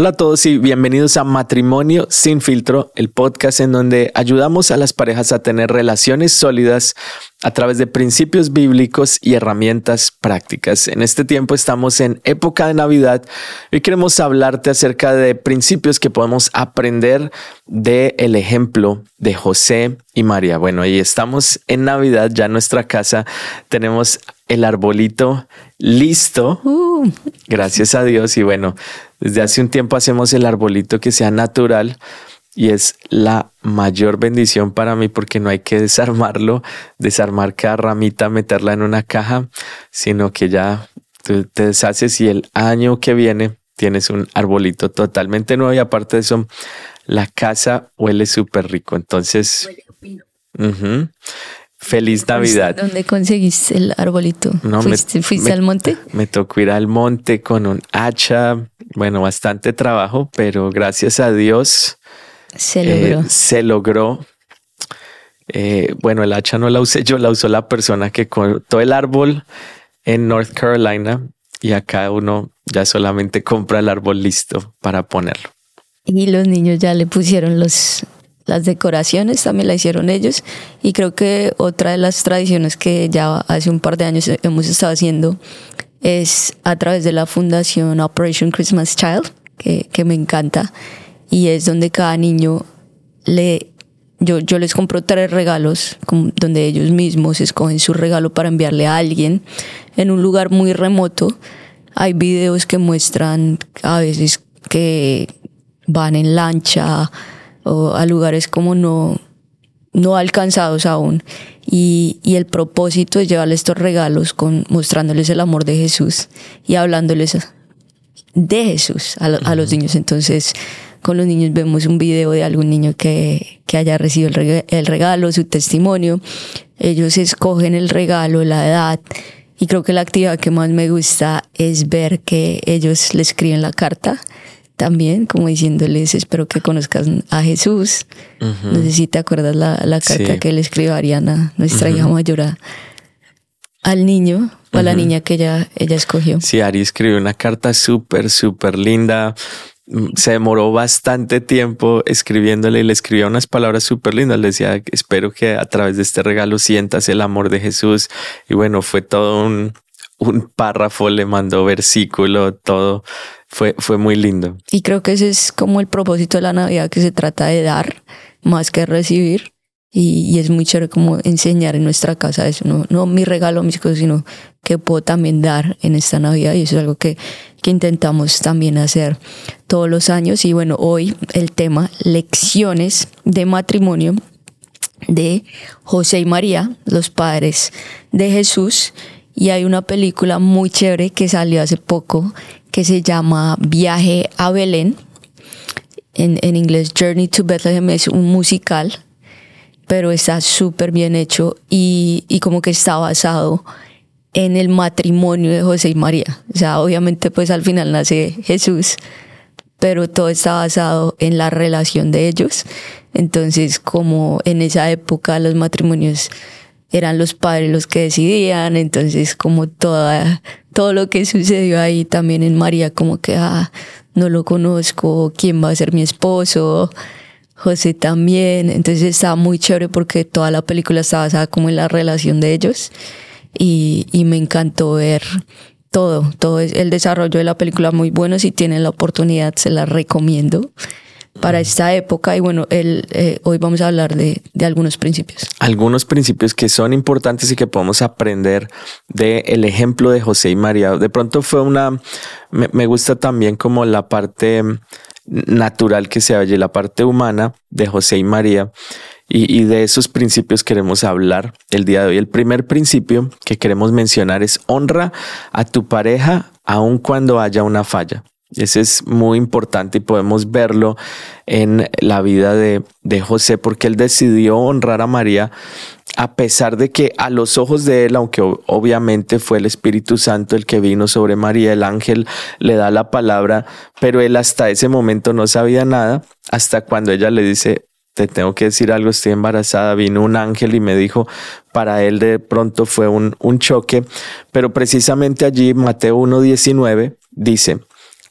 Hola a todos y bienvenidos a Matrimonio sin filtro, el podcast en donde ayudamos a las parejas a tener relaciones sólidas a través de principios bíblicos y herramientas prácticas. En este tiempo estamos en época de Navidad y queremos hablarte acerca de principios que podemos aprender de el ejemplo de José y María. Bueno, ahí estamos en Navidad, ya en nuestra casa tenemos el arbolito listo. Uh. Gracias a Dios y bueno, desde hace un tiempo hacemos el arbolito que sea natural y es la mayor bendición para mí porque no hay que desarmarlo, desarmar cada ramita, meterla en una caja, sino que ya te deshaces y el año que viene tienes un arbolito totalmente nuevo y aparte de eso, la casa huele súper rico. Entonces, Feliz Navidad. ¿Dónde conseguiste el arbolito? ¿Fuiste, al monte? Me tocó ir al monte con un hacha. Bueno, bastante trabajo, pero gracias a Dios se logró. Eh, se logró. Eh, bueno, el hacha no la usé yo, la usó la persona que cortó el árbol en North Carolina y acá uno ya solamente compra el árbol listo para ponerlo. Y los niños ya le pusieron los las decoraciones también la hicieron ellos y creo que otra de las tradiciones que ya hace un par de años hemos estado haciendo es a través de la fundación Operation Christmas Child, que, que me encanta, y es donde cada niño le... Yo, yo les compro tres regalos donde ellos mismos escogen su regalo para enviarle a alguien en un lugar muy remoto. Hay videos que muestran a veces que van en lancha, o a lugares como no, no alcanzados aún. Y, y, el propósito es llevarles estos regalos con, mostrándoles el amor de Jesús y hablándoles de Jesús a, a los niños. Entonces, con los niños vemos un video de algún niño que, que haya recibido el, el regalo, su testimonio. Ellos escogen el regalo, la edad. Y creo que la actividad que más me gusta es ver que ellos le escriben la carta también, como diciéndoles, espero que conozcas a Jesús. No sé si te acuerdas la, la carta que le escribió a Ariana, nuestra hija mayor, al niño o a la niña que ella, ella escogió. Sí, Ari escribió una carta súper, súper linda. Mm, se demoró bastante tiempo escribiéndole y le escribía unas palabras súper lindas. Le decía, espero que a través de este regalo sientas el amor de Jesús. Y bueno, fue todo un, un párrafo, le mandó versículo, todo fue, fue muy lindo. Y creo que ese es como el propósito de la Navidad, que se trata de dar más que recibir. Y, es muy chévere como enseñar en nuestra casa eso, no, no mi regalo mis cosas, sino que puedo también dar en esta Navidad. Y eso es algo que, que intentamos también hacer todos los años. Y bueno, hoy el tema, lecciones de matrimonio de José y María, los padres de Jesús. Y hay una película muy chévere que salió hace poco que se llama Viaje a Belén. En, en inglés, Journey to Bethlehem es un musical, pero está súper bien hecho y, y como que está basado en el matrimonio de José y María. O sea, obviamente pues al final nace Jesús, pero todo está basado en la relación de ellos. Entonces, como en esa época los matrimonios eran los padres los que decidían, entonces como toda, todo lo que sucedió ahí también en María, como que, ah, no lo conozco, quién va a ser mi esposo, José también, entonces estaba muy chévere porque toda la película estaba basada como en la relación de ellos y, y me encantó ver todo, todo el desarrollo de la película muy bueno, si tienen la oportunidad se la recomiendo para esta época y bueno, eh, hoy vamos a hablar de, de, algunos principios. Algunos principios que son importantes y que podemos aprender del el ejemplo de José y María. De pronto fue una, me, me gusta también como la parte natural que se oye, la parte humana de José y María. Y, y, de esos principios queremos hablar el día de hoy. El primer principio que queremos mencionar es honra a tu pareja aun cuando haya una falla. Ese es muy importante y podemos verlo en la vida de, de, José porque él decidió honrar a María a pesar de que a los ojos de él, aunque obviamente fue el Espíritu Santo el que vino sobre María, el ángel le da la palabra, pero él hasta ese momento no sabía nada, hasta cuando ella le dice, te tengo que decir algo, estoy embarazada, vino un ángel y me dijo, para él de pronto fue un, un choque, pero precisamente allí Mateo 1.19 dice,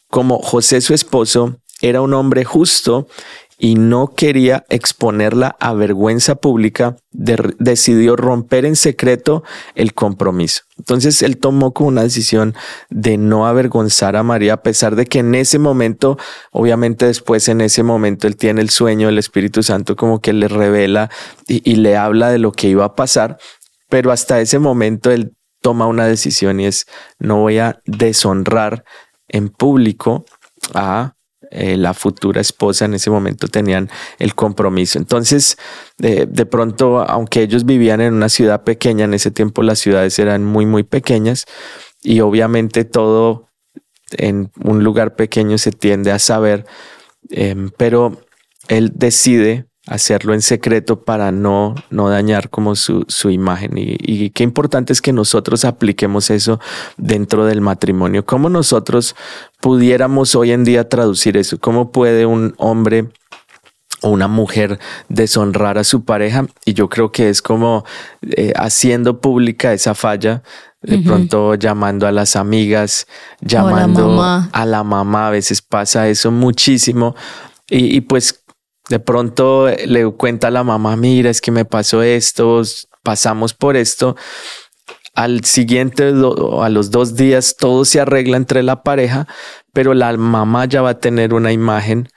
como José su esposo era un hombre justo y no quería exponerla a vergüenza pública, decidió romper en secreto el compromiso. Entonces él tomó como una decisión de no avergonzar a María, a pesar de que en ese momento, obviamente después en ese momento él tiene el sueño, el Espíritu Santo como que le revela y le habla de lo que iba a pasar, pero hasta ese momento él toma una decisión y es no voy a deshonrar en público a eh, la futura esposa en ese momento tenían el compromiso. Entonces, de, pronto, aunque ellos vivían en una ciudad pequeña, en ese tiempo las ciudades eran muy, muy pequeñas y obviamente todo en un lugar pequeño se tiende a saber, em, pero él decide hacerlo en secreto para no, no dañar como su, su imagen. Y, y, qué importante es que nosotros apliquemos eso dentro del matrimonio. ¿Cómo nosotros pudiéramos hoy en día traducir eso? ¿Cómo puede un hombre o una mujer deshonrar a su pareja? Y yo creo que es como eh, haciendo pública esa falla de pronto llamando a las amigas, llamando a la, mamá. a veces pasa eso muchísimo. Y, y, pues de pronto le cuenta a la mamá, mira, es que me pasó esto, pasamos por esto. Al siguiente, a los dos días, todo se arregla entre la pareja, pero la mamá ya va a tener una imagen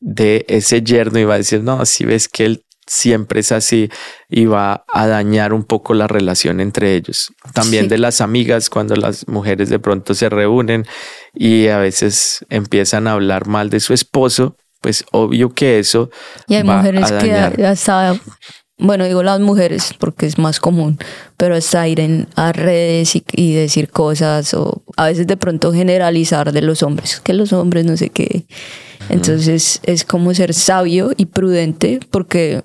de ese yerno y va a decir, no, si ves que él siempre es así y va a dañar un poco la relación entre ellos. También de las amigas, cuando las mujeres de pronto se reúnen y a veces empiezan a hablar mal de su esposo, pues obvio que eso. Y hay mujeres que hasta, bueno, digo las mujeres porque es más común, pero hasta ir en, a redes y, decir cosas o a veces de pronto generalizar de los hombres, que los hombres no sé qué. Entonces es como ser sabio y prudente porque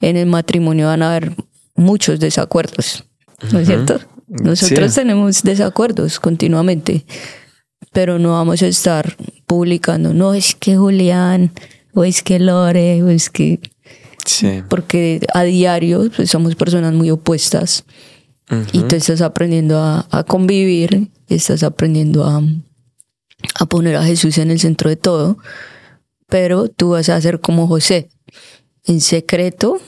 en el matrimonio van a haber muchos desacuerdos, ¿no es cierto? Nosotros tenemos desacuerdos continuamente pero no vamos a estar publicando, no es que Julián, o es que Lore, o es que... Sí. Porque a diario pues, somos personas muy opuestas y tú estás aprendiendo a, a convivir, estás aprendiendo a, a poner a Jesús en el centro de todo, pero tú vas a hacer como José. En secreto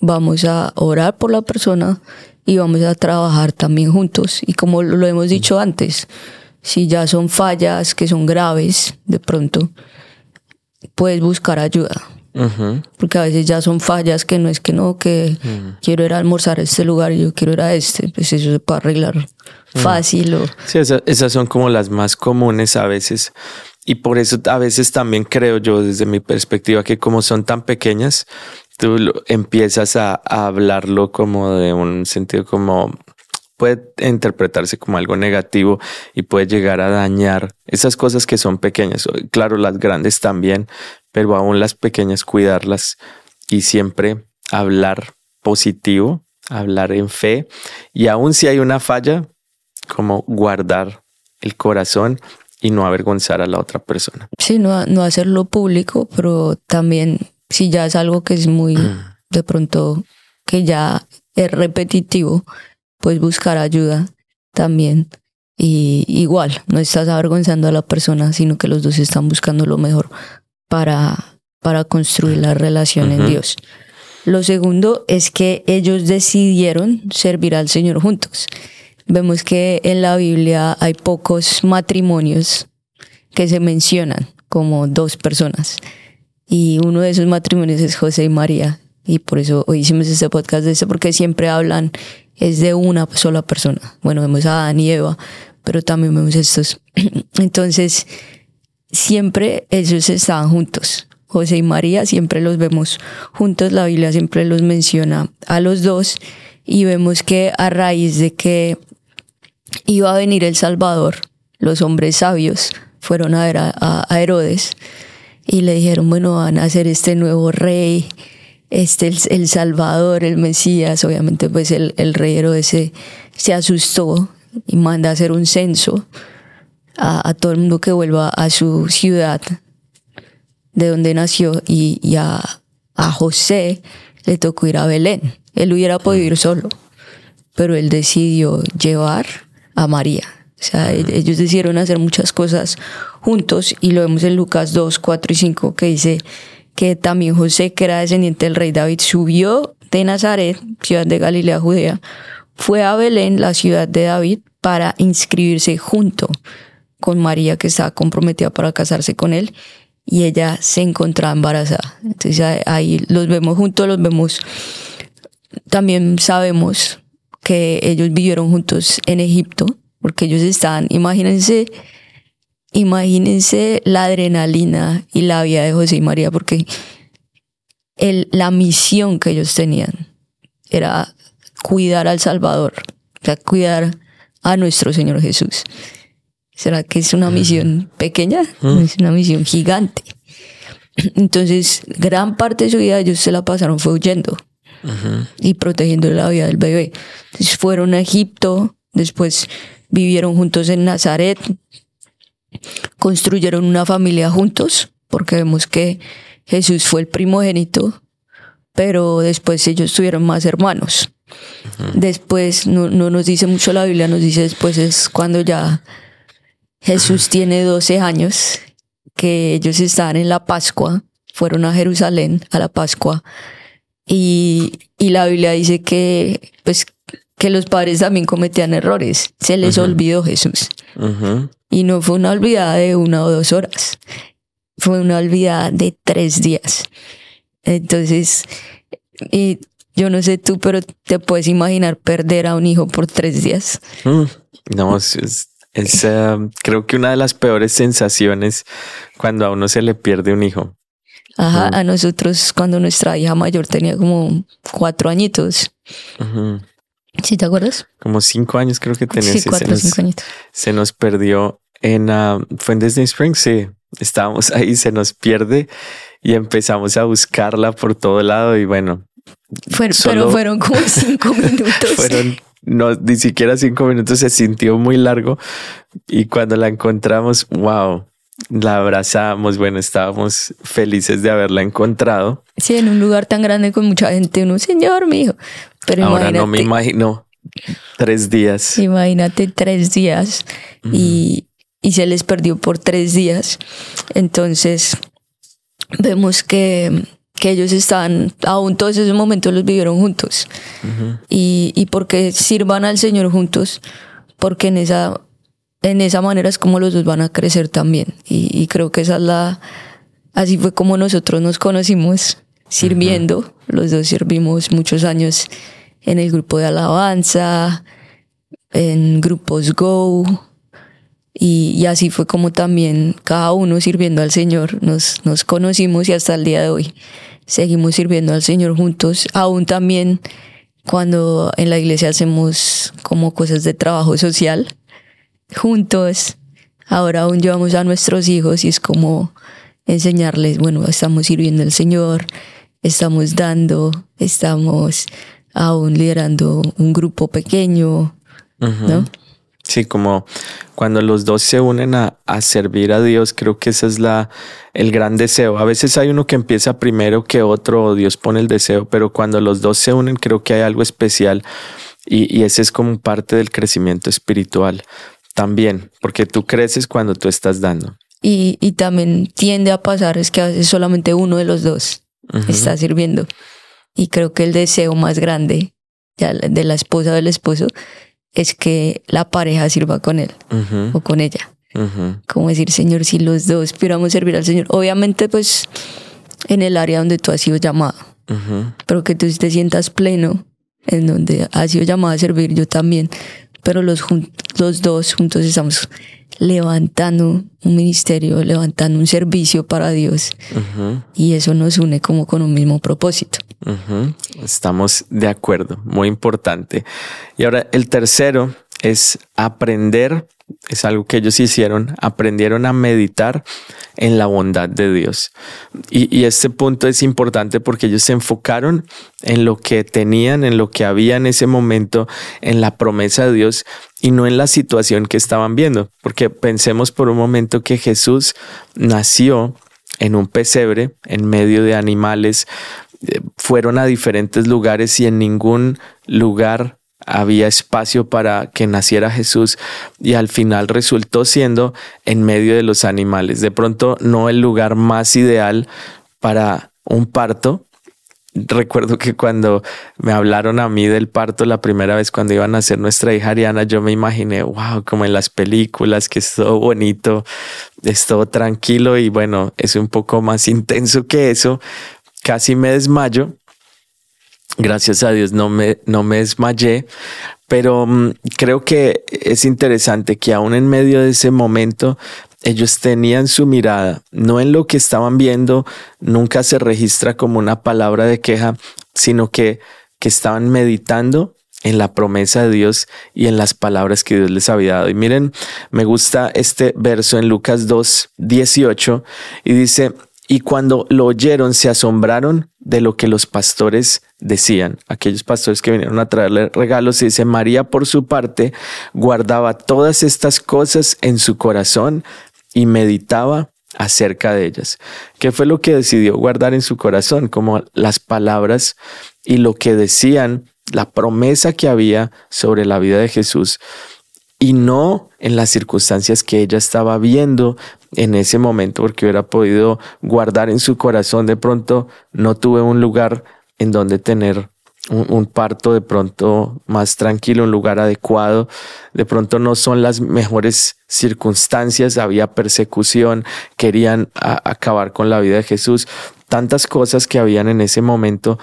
vamos a orar por la persona y vamos a trabajar también juntos. Y como lo hemos dicho antes, si ya son fallas que son graves, de pronto puedes buscar ayuda. Porque a veces ya son fallas que no es que no, que quiero ir a almorzar a este lugar y yo quiero ir a este, pues eso se puede arreglar fácil. O... Sí, esas son como las más comunes a veces. Y por eso a veces también creo yo desde mi perspectiva que como son tan pequeñas, tú empiezas a, a hablarlo como de un sentido como puede interpretarse como algo negativo y puede llegar a dañar esas cosas que son pequeñas. Claro, las grandes también, pero aún las pequeñas cuidarlas y siempre hablar positivo, hablar en fe y aún si hay una falla, como guardar el corazón y no avergonzar a la otra persona. Sí, no, no hacerlo público, pero también si ya es algo que es muy de pronto que ya es repetitivo, pues buscar ayuda también. Y igual, no estás avergonzando a la persona, sino que los dos están buscando lo mejor para, para construir la relación en Dios. Lo segundo es que ellos decidieron servir al Señor juntos. Vemos que en la Biblia hay pocos matrimonios que se mencionan como dos personas. Y uno de esos matrimonios es José y María. Y por eso hoy hicimos este podcast de eso, porque siempre hablan es de una sola persona. Bueno, vemos a Adán y Eva, pero también vemos estos. Entonces, siempre ellos estaban juntos. José y María siempre los vemos juntos. La Biblia siempre los menciona a los dos y vemos que a raíz de que iba a venir el Salvador, los hombres sabios fueron a ver a, Herodes y le dijeron, bueno, van a hacer este nuevo rey este, el, Salvador, el Mesías, obviamente pues el, el rey Herodes se, asustó y manda a hacer un censo a, todo el mundo que vuelva a su ciudad de donde nació y, a, a, José le tocó ir a Belén. Él hubiera podido ir solo, pero él decidió llevar a María. O sea, ellos decidieron hacer muchas cosas juntos y lo vemos en Lucas 2, 4 y 5 que dice que también José, que era descendiente del rey David, subió de Nazaret, ciudad de Galilea, Judea, fue a Belén, la ciudad de David, para inscribirse junto con María, que estaba comprometida para casarse con él, y ella se encontraba embarazada. Entonces ahí los vemos juntos, los vemos. También sabemos que ellos vivieron juntos en Egipto, porque ellos estaban, imagínense, imagínense la adrenalina y la vida de José y María, porque el, la misión que ellos tenían era cuidar al Salvador, o sea, cuidar a nuestro Señor Jesús. ¿Será que es una misión pequeña? Es una misión gigante. Entonces, gran parte de su vida ellos se la pasaron fue huyendo y protegiendo la vida del bebé. Entonces fueron a Egipto, después vivieron juntos en Nazaret, construyeron una familia juntos, porque vemos que Jesús fue el primogénito, pero después ellos tuvieron más hermanos. Después, no, no, nos dice mucho la Biblia, nos dice después es cuando ya Jesús tiene 12 años, que ellos estaban en la Pascua, fueron a Jerusalén a la Pascua, y, y la Biblia dice que, pues, que los padres también cometían errores. Se les olvidó Jesús. Y no fue una olvidada de una o dos horas. Fue una olvidada de tres días. Entonces, y yo no sé tú, pero te puedes imaginar perder a un hijo por tres días. Mm, no, es, eh, creo que una de las peores sensaciones cuando a uno se le pierde un hijo. Ajá, a nosotros cuando nuestra hija mayor tenía como cuatro añitos. ¿Sí te acuerdas? Como cinco años creo que tenía. Sí, cuatro o cinco añitos. Se nos perdió en, uh, fue en Disney Springs, sí. Estábamos ahí, se nos pierde y empezamos a buscarla por todo lado y bueno. pero fueron como cinco minutos. fueron no, ni siquiera cinco minutos se sintió muy largo y cuando la encontramos, wow, la abrazamos, bueno, estábamos felices de haberla encontrado. Sí, en un lugar tan grande con mucha gente, un señor, mío. Pero Ahora no me imagino tres días. Imagínate tres días y, y se les perdió por tres días. Entonces, vemos que, que ellos estaban, aún todos esos momentos los vivieron juntos. y, y porque sirvan al Señor juntos, porque en esa en esa manera es como los dos van a crecer también. Y, creo que esa es la, así fue como nosotros nos conocimos sirviendo. Los dos servimos muchos años en el grupo de alabanza, en grupos Go. Y, y, así fue como también cada uno sirviendo al Señor nos, nos conocimos y hasta el día de hoy seguimos sirviendo al Señor juntos. Aún también cuando en la iglesia hacemos como cosas de trabajo social, juntos. Ahora aún llevamos a nuestros hijos y es como enseñarles, bueno, estamos sirviendo al Señor, estamos dando, estamos aún liderando un grupo pequeño, ¿no? Sí, como cuando los dos se unen a, a, servir a Dios, creo que ese es la, el gran deseo. A veces hay uno que empieza primero que otro, Dios pone el deseo, pero cuando los dos se unen, creo que hay algo especial y, y ese es como parte del crecimiento espiritual. También, porque tú creces cuando tú estás dando. Y, y también tiende a pasar es que a veces solamente uno de los dos está sirviendo. Y creo que el deseo más grande de la esposa o del esposo es que la pareja sirva con él o con ella. Como decir, Señor, si los dos pudiéramos servir al Señor. Obviamente, pues, en el área donde tú has sido llamado. Pero que tú te sientas pleno en donde has sido llamado a servir yo también pero los, los dos juntos estamos levantando un ministerio, levantando un servicio para Dios. Y eso nos une como con un mismo propósito. Estamos de acuerdo, muy importante. Y ahora el tercero es aprender, es algo que ellos hicieron, aprendieron a meditar en la bondad de Dios. Y, este punto es importante porque ellos se enfocaron en lo que tenían, en lo que había en ese momento, en la promesa de Dios y no en la situación que estaban viendo. Porque pensemos por un momento que Jesús nació en un pesebre, en medio de animales, eh, fueron a diferentes lugares y en ningún lugar había espacio para que naciera Jesús y al final resultó siendo en medio de los animales. De pronto no el lugar más ideal para un parto, recuerdo que cuando me hablaron a mí del parto la primera vez cuando iban a nacer nuestra hija Ariana, yo me imaginé, wow, como en las películas, que es todo bonito, es todo tranquilo y bueno, es un poco más intenso que eso. Casi me desmayo. Gracias a Dios no me, no me desmayé, pero mm, creo que es interesante que aún en medio de ese momento ellos tenían su mirada no en lo que estaban viendo, nunca se registra como una palabra de queja, sino que, que estaban meditando en la promesa de Dios y en las palabras que Dios les había dado. Y miren, me gusta este verso en Lucas 2, 18 y dice, y cuando lo oyeron se asombraron de lo que los pastores decían. Aquellos pastores que vinieron a traerle regalos, y dice, María por su parte guardaba todas estas cosas en su corazón y meditaba acerca de ellas. ¿Qué fue lo que decidió guardar en su corazón? Como las palabras y lo que decían, la promesa que había sobre la vida de Jesús y no en las circunstancias que ella estaba viendo en ese momento, porque hubiera podido guardar en su corazón. De pronto no tuve un lugar en donde tener un, parto de pronto más tranquilo, un lugar adecuado, de pronto no son las mejores circunstancias, había persecución, querían acabar con la vida de Jesús, tantas cosas que habían en ese momento,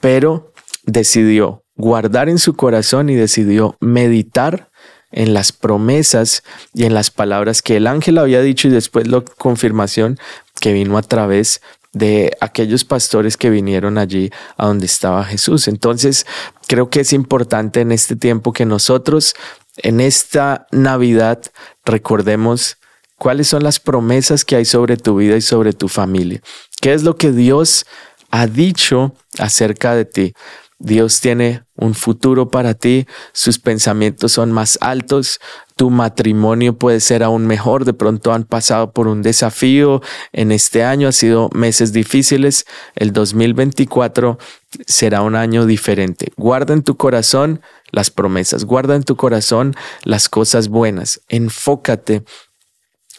pero decidió guardar en su corazón y decidió meditar en las promesas y en las palabras que el ángel había dicho y después la confirmación que vino a través de aquellos pastores que vinieron allí a donde estaba Jesús. Entonces, creo que es importante en este tiempo que nosotros en esta Navidad recordemos cuáles son las promesas que hay sobre tu vida y sobre tu familia. ¿Qué es lo que Dios ha dicho acerca de ti? Dios tiene un futuro para ti, sus pensamientos son más altos, tu matrimonio puede ser aún mejor, de pronto han pasado por un desafío en este año, ha sido meses difíciles, el 2024 será un año diferente. Guarda en tu corazón las promesas, guarda en tu corazón las cosas buenas, enfócate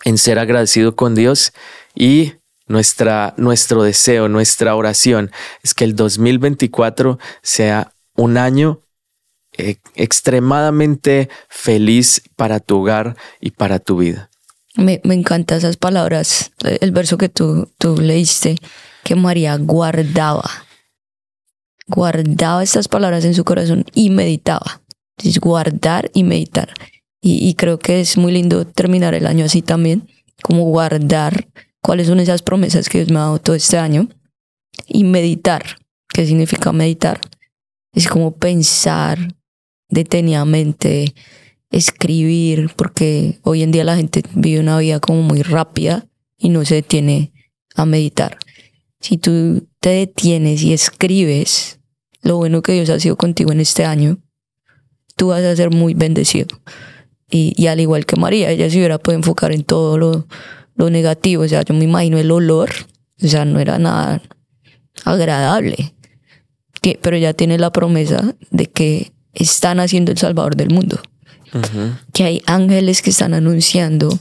en ser agradecido con Dios y nuestra, nuestro deseo, nuestra oración es que el 2024 sea un año eh, extremadamente feliz para tu hogar y para tu vida. Me, me encantan esas palabras, el verso que tú, tú leíste, que María guardaba, guardaba estas palabras en su corazón y meditaba. Es guardar y meditar. Y, y creo que es muy lindo terminar el año así también, como guardar cuáles son esas promesas que Dios me ha dado todo este año y meditar. ¿Qué significa meditar? Es como pensar detenidamente, escribir, porque hoy en día la gente vive una vida como muy rápida y no se detiene a meditar. Si tú te detienes y escribes lo bueno que Dios ha sido contigo en este año, tú vas a ser muy bendecido. Y, y al igual que María, ella se hubiera podido enfocar en todo lo, lo negativo. O sea, yo me imagino el olor, o sea, no era nada agradable. Pero ya tiene la promesa de que están haciendo el Salvador del mundo. Que hay ángeles que están anunciando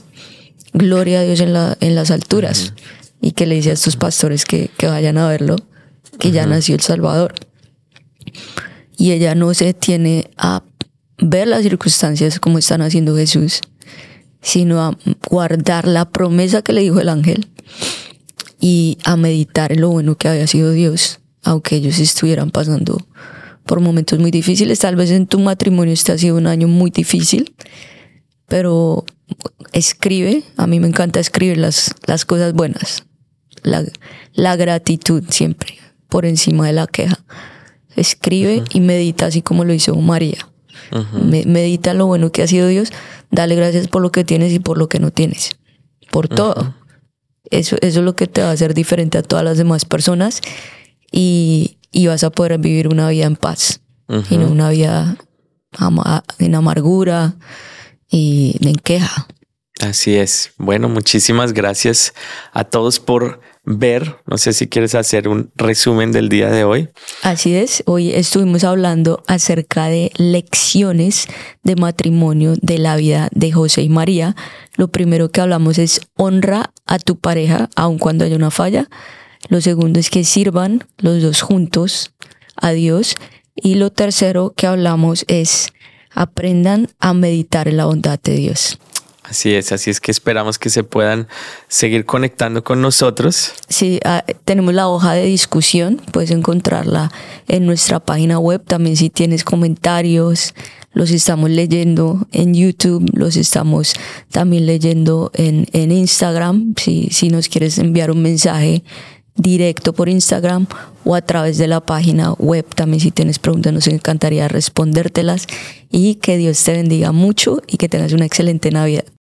gloria a Dios en, la, en las alturas. Y que le dice a estos pastores que, que vayan a verlo, que ya nació el Salvador. Y ella no se tiene a ver las circunstancias como están haciendo Jesús, sino a guardar la promesa que le dijo el ángel y a meditar en lo bueno que había sido Dios, aunque ellos estuvieran pasando por momentos muy difíciles. Tal vez en tu matrimonio este ha sido un año muy difícil, pero escribe, a mí me encanta escribir las, las cosas buenas, la, la gratitud siempre por encima de la queja. Escribe y medita así como lo hizo María. Medita lo bueno que ha sido Dios, Dale gracias por lo que tienes y por lo que no tienes. Por todo. Eso, eso es lo que te va a hacer diferente a todas las demás personas y, y vas a poder vivir una vida en paz y no una vida en amargura y en queja. Así es. Bueno, muchísimas gracias a todos por ver. No sé si quieres hacer un resumen del día de hoy. Así es, hoy estuvimos hablando acerca de lecciones de matrimonio de la vida de José y María. Lo primero que hablamos es honra a tu pareja aun cuando haya una falla. Lo segundo es que sirvan los dos juntos a Dios. Y lo tercero que hablamos es aprendan a meditar en la bondad de Dios. Así es, así es que esperamos que se puedan seguir conectando con nosotros. Sí, ah, tenemos la hoja de discusión, puedes encontrarla en nuestra página web. También si tienes comentarios, los estamos leyendo en YouTube, los estamos también leyendo en, en Instagram. Si, si nos quieres enviar un mensaje directo por Instagram o a través de la página web. También si tienes preguntas nos encantaría respondértelas y que Dios te bendiga mucho y que tengas una excelente Navidad.